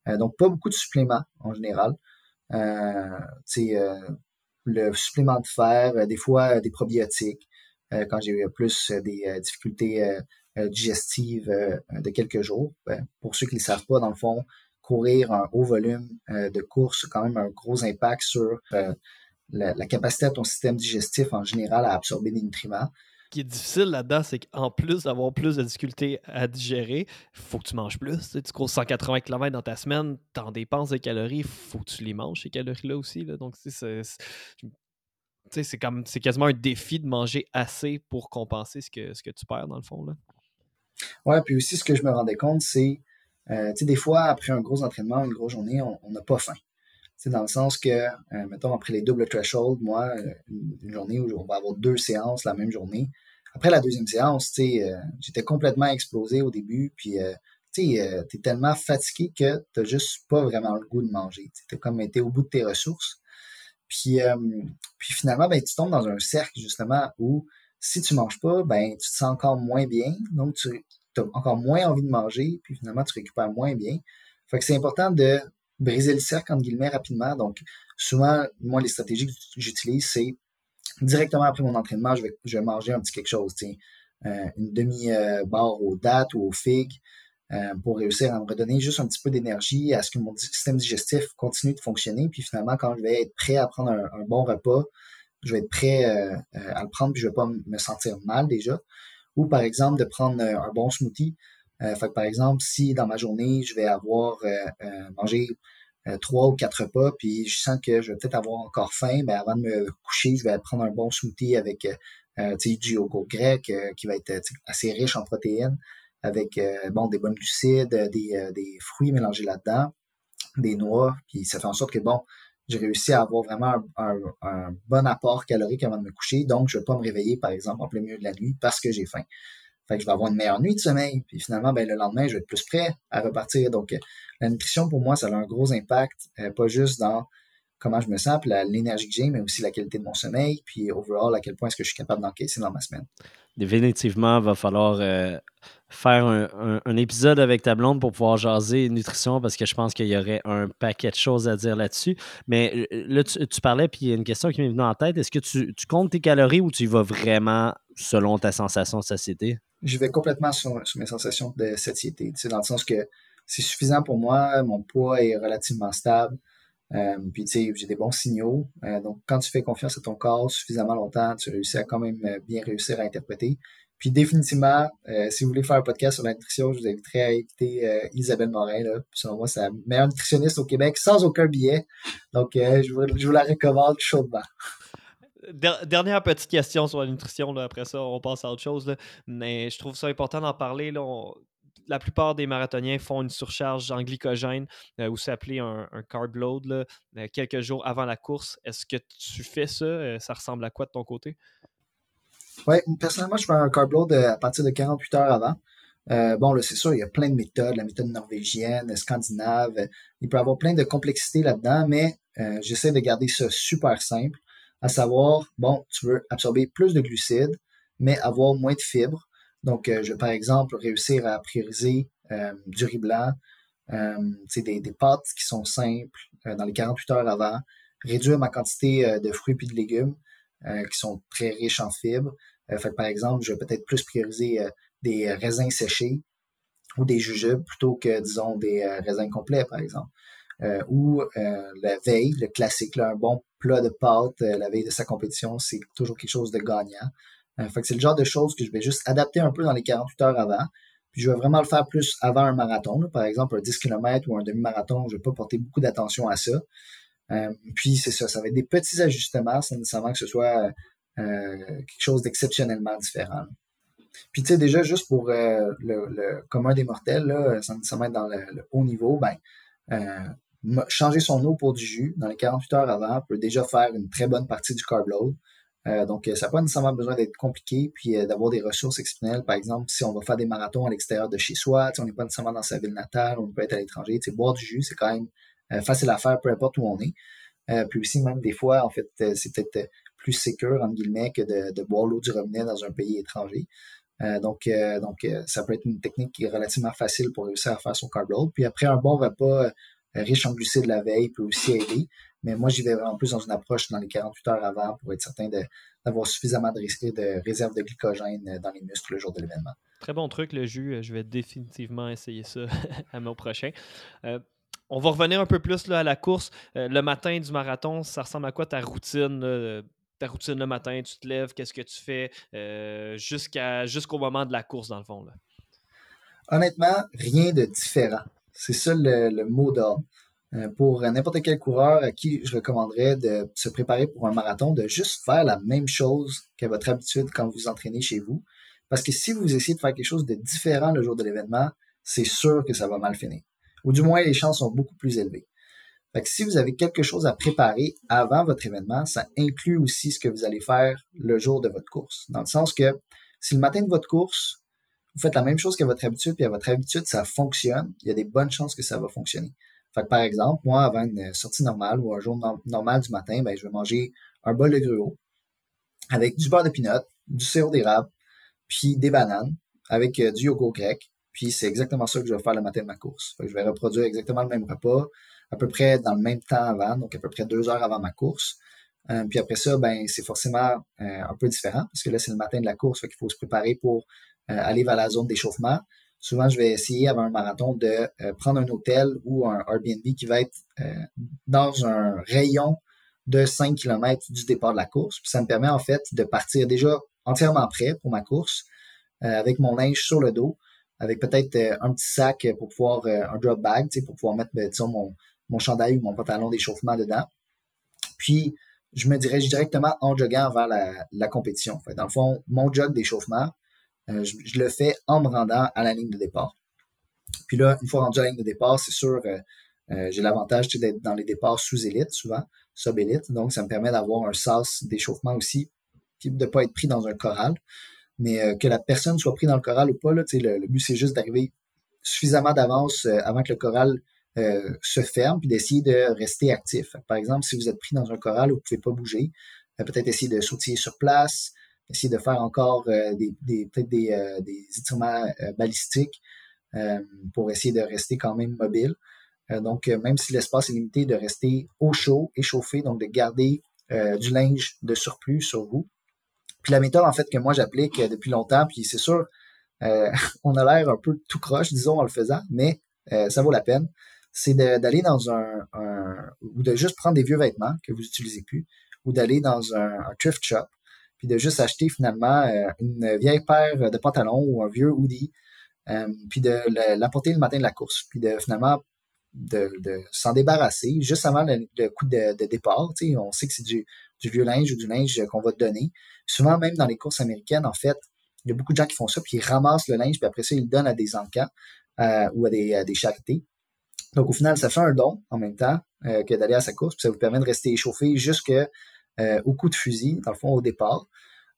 Euh, donc, pas beaucoup de suppléments en général. tu sais, le supplément de fer, des fois des probiotiques, quand j'ai eu plus des difficultés digestives de quelques jours. Ben, pour ceux qui ne le savent pas, dans le fond, courir un haut volume euh, de course a quand même un gros impact sur euh, la, capacité de ton système digestif en général à absorber des nutriments. Qui est difficile là-dedans, c'est qu'en plus d'avoir plus de difficultés à digérer, faut que tu manges plus. Tu, cours 180 km dans ta semaine, tu en dépenses des calories, faut que tu les manges, ces calories-là aussi. Donc, c'est, c'est, quasiment un défi de manger assez pour compenser ce que, ce que tu perds, dans le fond. Là. Ouais, puis aussi, ce que je me rendais compte, c'est euh, des fois, après un gros entraînement, une grosse journée, on n'a pas faim. C'est dans le sens que, euh, mettons, après les doubles threshold, moi, euh, une, journée où on va avoir deux séances la même journée. Après la deuxième séance, tu sais, j'étais complètement explosé au début, puis tu sais, t'es tellement fatigué que t'as juste pas vraiment le goût de manger. T'es comme été au bout de tes ressources. Puis, puis finalement, ben, tu tombes dans un cercle, justement, où si tu manges pas, ben, tu te sens encore moins bien. Donc, tu, encore moins envie de manger, puis finalement, tu récupères moins bien. Fait que c'est important de briser le cercle, entre guillemets, rapidement. Donc, souvent, moi, les stratégies que j'utilise, c'est directement après mon entraînement, je vais, je vais manger un petit quelque chose, euh, une demi-barre aux dates ou aux figues, euh, pour réussir à me redonner juste un petit peu d'énergie, à ce que mon système digestif continue de fonctionner. Puis finalement, quand je vais être prêt à prendre un, bon repas, je vais être prêt euh, à le prendre, puis je vais pas me sentir mal déjà ou par exemple de prendre euh, un bon smoothie. Euh, fait par exemple, si dans ma journée, je vais avoir euh, mangé trois ou quatre repas, puis je sens que je vais peut-être avoir encore faim, ben avant de me coucher, je vais prendre un bon smoothie avec du yogourt grec qui va être assez riche en protéines, avec bon des bonnes glucides, des, des fruits mélangés là-dedans, des noix, puis ça fait en sorte que bon, j'ai réussi à avoir vraiment un, bon apport calorique avant de me coucher. Donc, je ne vais pas me réveiller, par exemple, en plein milieu de la nuit parce que j'ai faim. Fait que je vais avoir une meilleure nuit de sommeil. Puis finalement, ben, le lendemain, je vais être plus prêt à repartir. Donc, euh, la nutrition, pour moi, ça a un gros impact, euh, pas juste dans comment je me sens, puis l'énergie que j'ai, mais aussi la qualité de mon sommeil, puis overall, à quel point est-ce que je suis capable d'encaisser dans ma semaine. Définitivement, il va falloir euh, faire un, épisode avec ta blonde pour pouvoir jaser nutrition parce que je pense qu'il y aurait un paquet de choses à dire là-dessus. Mais là, tu, parlais, puis il y a une question qui m'est venue en tête. Est-ce que tu, comptes tes calories ou tu y vas vraiment selon ta sensation de satiété? Je vais complètement sur, mes sensations de satiété. Dans le sens que c'est suffisant pour moi, mon poids est relativement stable. Euh, puis tu sais, j'ai des bons signaux. Euh, donc, quand tu fais confiance à ton corps suffisamment longtemps, tu réussis à quand même bien réussir à interpréter. Puis définitivement, euh, si vous voulez faire un podcast sur la nutrition, je vous inviterai à écouter euh, Isabelle Morin. Là. selon moi, c'est la meilleure nutritionniste au Québec sans aucun billet. Donc, euh, je, vous, la recommande chaudement. Dernière petite question sur la nutrition. Après ça, on passe à autre chose. Mais je trouve ça important d'en parler. La plupart des marathoniens font une surcharge en glycogène, ou c'est appelé un, un, load, là, quelques jours avant la course. Est-ce que tu fais ça? Ça ressemble à quoi de ton côté? Oui, personnellement, je fais un carb load euh, à partir de 48 heures avant. Euh, bon, là, c'est sûr, il y a plein de méthodes, la méthode norvégienne, scandinave. Il peut y avoir plein de complexité là-dedans, mais euh, j'essaie de garder ça super simple, à savoir, bon, tu veux absorber plus de glucides, mais avoir moins de fibres. Donc, je vais par exemple réussir à prioriser du riz blanc, des, des pâtes qui sont simples dans les 48 heures avant, réduire ma quantité de fruits et de légumes, euh, qui sont très riches en fibres. Euh, fait par exemple, je vais peut-être plus prioriser euh, des raisins séchés ou des jujubes plutôt que, disons, des raisins complets, par exemple. Ou la veille, le classique, un bon plat de pâtes la veille de sa compétition, c'est toujours quelque chose de gagnant. fait que c'est le genre de choses que je vais juste adapter un peu dans les 48 heures avant. Puis je vais vraiment le faire plus avant un marathon. Par exemple, un 10 km ou un demi-marathon, je ne vais pas porter beaucoup d'attention à ça. Euh, puis c'est ça, ça va être des petits ajustements sans nécessairement que ce soit euh, quelque chose d'exceptionnellement différent. Puis tu sais, déjà, juste pour euh, le, commun des mortels, là, sans nécessairement être dans le, haut niveau, ben, changer son eau pour du jus dans les 48 heures avant peut déjà faire une très bonne partie du carb load. donc, ça n'a pas nécessairement besoin d'être compliqué, puis d'avoir des ressources exceptionnelles. Par exemple, si on va faire des marathons à l'extérieur de chez soi, on n'est pas nécessairement dans sa ville natale, on peut être à l'étranger, boire du jus, c'est quand même euh, facile à faire, peu importe où on est. puis aussi, même des fois, en fait, c'est peut-être plus sécure, entre guillemets, que de, de boire l'eau du robinet dans un pays étranger. donc, donc ça peut être une technique qui est relativement facile pour réussir à faire son carb load. Puis après, un bon repas riche en glucides la veille peut aussi aider. Mais moi, j'y vais vraiment plus dans une approche dans les 48 heures avant pour être certain d'avoir suffisamment de, de réserve de glycogène dans les muscles le jour de l'événement. Très bon truc, le jus. Je vais définitivement essayer ça à mon prochain. Euh, on va revenir un peu plus là, à la course. Euh, le matin du marathon, ça ressemble à quoi ta routine? ta routine le matin, tu te lèves, qu'est-ce que tu fais euh, jusqu'au moment de la course, dans le fond? Là? Honnêtement, rien de différent. C'est ça le, mot d'ordre. Euh, pour n'importe quel coureur à qui je recommanderais de se préparer pour un marathon, de juste faire la même chose qu'à votre habitude quand vous entraînez chez vous. Parce que si vous essayez de faire quelque chose de différent le jour de l'événement, c'est sûr que ça va mal finir. Ou du moins, les chances sont beaucoup plus élevées. Fait que si vous avez quelque chose à préparer avant votre événement, ça inclut aussi ce que vous allez faire le jour de votre course. Dans le sens que si le matin de votre course, vous faites la même chose qu'à votre habitude, puis à votre habitude, ça fonctionne, il y a des bonnes chances que ça va fonctionner. Fait que par exemple, moi, avant une sortie normale ou un jour normal du matin, ben, je vais manger un bol de gruau avec du beurre de pinot, du sirop d'érable, puis des bananes avec euh, du yogourt grec. Puis c'est exactement ça que je vais faire le matin de ma course. je vais reproduire exactement le même repas, à peu près dans le même temps avant, donc à peu près deux heures avant ma course. Euh, puis après ça, ben c'est forcément euh, un peu différent parce que là c'est le matin de la course, fait qu'il faut se préparer pour aller vers la zone d'échauffement. Souvent, je vais essayer avant un marathon de prendre un hôtel ou un Airbnb qui va être dans un rayon de 5 km du départ de la course. Puis ça me permet en fait de partir déjà entièrement prêt pour ma course, euh, avec mon linge sur le dos, avec peut-être euh, un petit sac pour pouvoir, euh, un drop bag, pour pouvoir mettre, ben, mon, mon chandail ou mon pantalon d'échauffement dedans. Puis, je me dirige directement en joguant vers la, compétition. dans le fond, mon jog d'échauffement, je, le fais en me rendant à la ligne de départ. Puis là, une fois rendu à la ligne de départ, c'est sûr, j'ai l'avantage d'être dans les départs sous élite souvent, sub élite. Donc, ça me permet d'avoir un sas d'échauffement aussi de ne pas être pris dans un choral. Mais euh, que la personne soit prise dans le choral ou pas, là, le, le but, c'est juste d'arriver suffisamment d'avance euh, avant que le euh, se ferme, puis d'essayer de rester actif. Par exemple, si vous êtes pris dans un choral où vous ne pouvez pas bouger, peut-être essayer de sautiller sur place, essayer de faire encore des, des peut-être des, des étirements balistiques pour essayer de rester quand même mobile. donc, même si l'espace est limité, de rester au chaud, échauffé, donc de garder du linge de surplus sur vous puis la méthode, en fait, que moi j'applique euh, depuis longtemps, puis c'est sûr, euh, on a l'air un peu tout croche, disons, en le faisant, mais euh, ça vaut la peine. C'est d'aller dans un, ou de juste prendre des vieux vêtements que vous n'utilisez plus, ou d'aller dans un, thrift shop, puis de juste acheter finalement une vieille paire de pantalons ou un vieux hoodie, puis de l'apporter le matin de la course, puis de finalement de, s'en débarrasser juste avant le, coup de, de départ. On sait que c'est du, du vieux linge ou du linge qu'on va te donner. Souvent, même dans les courses américaines, en fait, il y a beaucoup de gens qui font ça, puis ils ramassent le linge, puis après ça, ils le donnent à des encans euh, ou à des, des, charités. Donc, au final, ça fait un don en même temps euh, que d'aller à sa course, puis ça vous permet de rester échauffé jusqu'au euh, coup de fusil, dans le fond, au départ.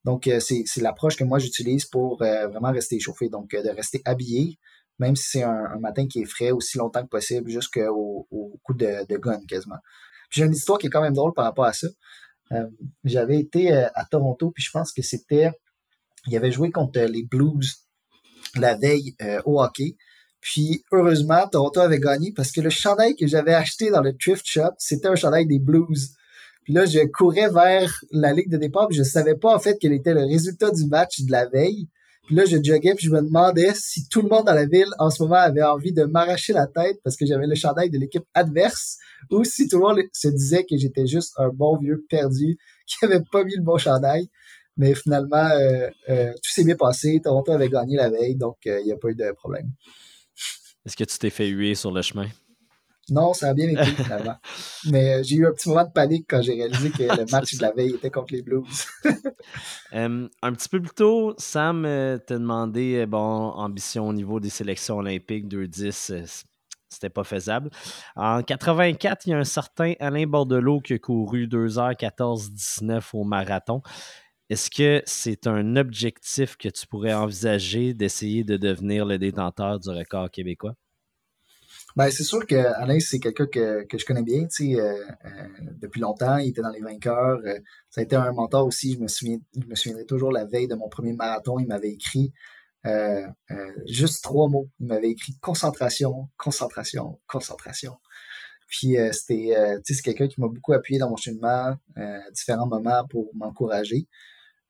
Donc, c'est l'approche que moi j'utilise pour vraiment rester échauffé. Donc, de rester habillé, même si c'est un, matin qui est frais, aussi longtemps que possible, jusqu'au au coup de, de gun quasiment. J'ai une histoire qui est quand même drôle par rapport à ça. Euh, j'avais été euh, à Toronto, puis je pense que c'était. Il avait joué contre les Blues la veille euh, au hockey. Puis heureusement, Toronto avait gagné parce que le chandail que j'avais acheté dans le thrift shop, c'était un chandail des Blues. Puis là, je courais vers la ligue de départ, puis je savais pas en fait quel était le résultat du match de la veille. Puis là, je joguais, puis je me demandais si tout le monde dans la ville, en ce moment, avait envie de m'arracher la tête parce que j'avais le chandail de l'équipe adverse, ou si tout le monde se disait que j'étais juste un bon vieux perdu qui avait pas mis le bon chandail. Mais finalement, euh, euh, tout s'est bien passé. Toronto avait gagné la veille, donc euh, il n'y a pas eu de problème. Est-ce que tu t'es fait huer sur le chemin? Non, ça a bien été finalement. Mais euh, j'ai eu un petit moment de panique quand j'ai réalisé que le match de la veille était contre les Blues. un petit peu plus tôt, Sam euh, t'a demandé euh, bon, ambition au niveau des sélections olympiques 2-10. c'était pas faisable. En 84, il y a un certain Alain Bordelot qui a couru 2h14-19 au marathon. Est-ce que c'est un objectif que tu pourrais envisager d'essayer de devenir le détenteur du record québécois? Ben, c'est sûr que Alain, c'est quelqu'un que, que je connais bien, tu sais, euh, euh, depuis longtemps. Il était dans les vainqueurs. Euh, ça a été un mentor aussi. Je me souviens, je me souviendrai toujours la veille de mon premier marathon. Il m'avait écrit juste trois mots. Il m'avait écrit concentration, concentration, concentration. Puis c'était, tu sais, c'est quelqu'un qui m'a beaucoup appuyé dans mon cheminement à différents moments pour m'encourager.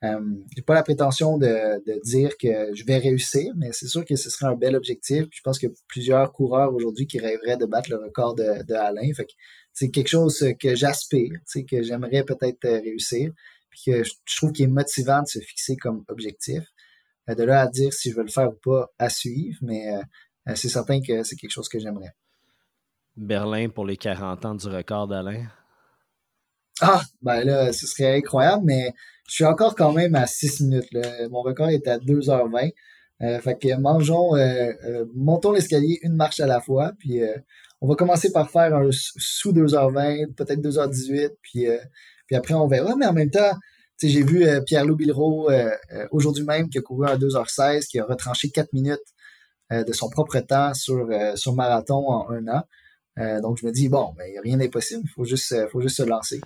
Euh, j'ai pas la prétention de, de, dire que je vais réussir, mais c'est sûr que ce serait un bel objectif. je pense a plusieurs coureurs aujourd'hui qui rêveraient de battre le record de, de Alain. Fait que c'est quelque chose que j'aspire, que j'aimerais peut-être euh, réussir, puis que je, trouve qu'il est motivant de se fixer comme objectif. Euh, de là à dire si je veux le faire ou pas, à suivre, mais c'est certain que c'est quelque chose que j'aimerais. Berlin pour les 40 ans du record d'Alain. Ah, ben là, ce serait incroyable, mais je suis encore quand même à 6 minutes. Là. Mon record est à 2h20. Euh, fait que mangeons, euh, euh, montons l'escalier une marche à la fois, puis on va commencer par faire un sous 2h20, peut-être 2h18, puis, puis après on verra. Mais en même temps, j'ai vu Pierre-Loup Bilro aujourd'hui même qui a couru à 2h16, qui a retranché 4 minutes de son propre temps sur, sur marathon en un an. donc je me dis, bon, ben, rien n'est possible, il faut juste, faut juste se lancer.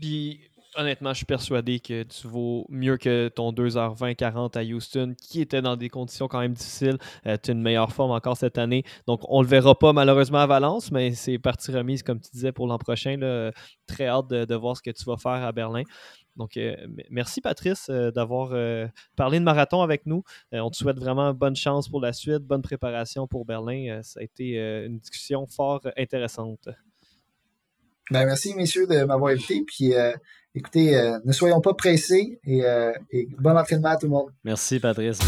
Puis, honnêtement, je suis persuadé que tu vaux mieux que ton 2h20-40 à Houston, qui était dans des conditions quand même difficiles. Euh, tu as une meilleure forme encore cette année. Donc, on ne le verra pas malheureusement à Valence, mais c'est partie remise, comme tu disais, pour l'an prochain. Très hâte de, voir ce que tu vas faire à Berlin. Donc, euh, merci Patrice euh, d'avoir parlé de marathon avec nous. on te souhaite vraiment bonne chance pour la suite, bonne préparation pour Berlin. ça a été une discussion fort intéressante. Ben, merci, messieurs, de m'avoir invité. Puis, euh, écoutez, euh, ne soyons pas pressés et, euh, et bon entraînement à tout le monde. Merci, Patrice.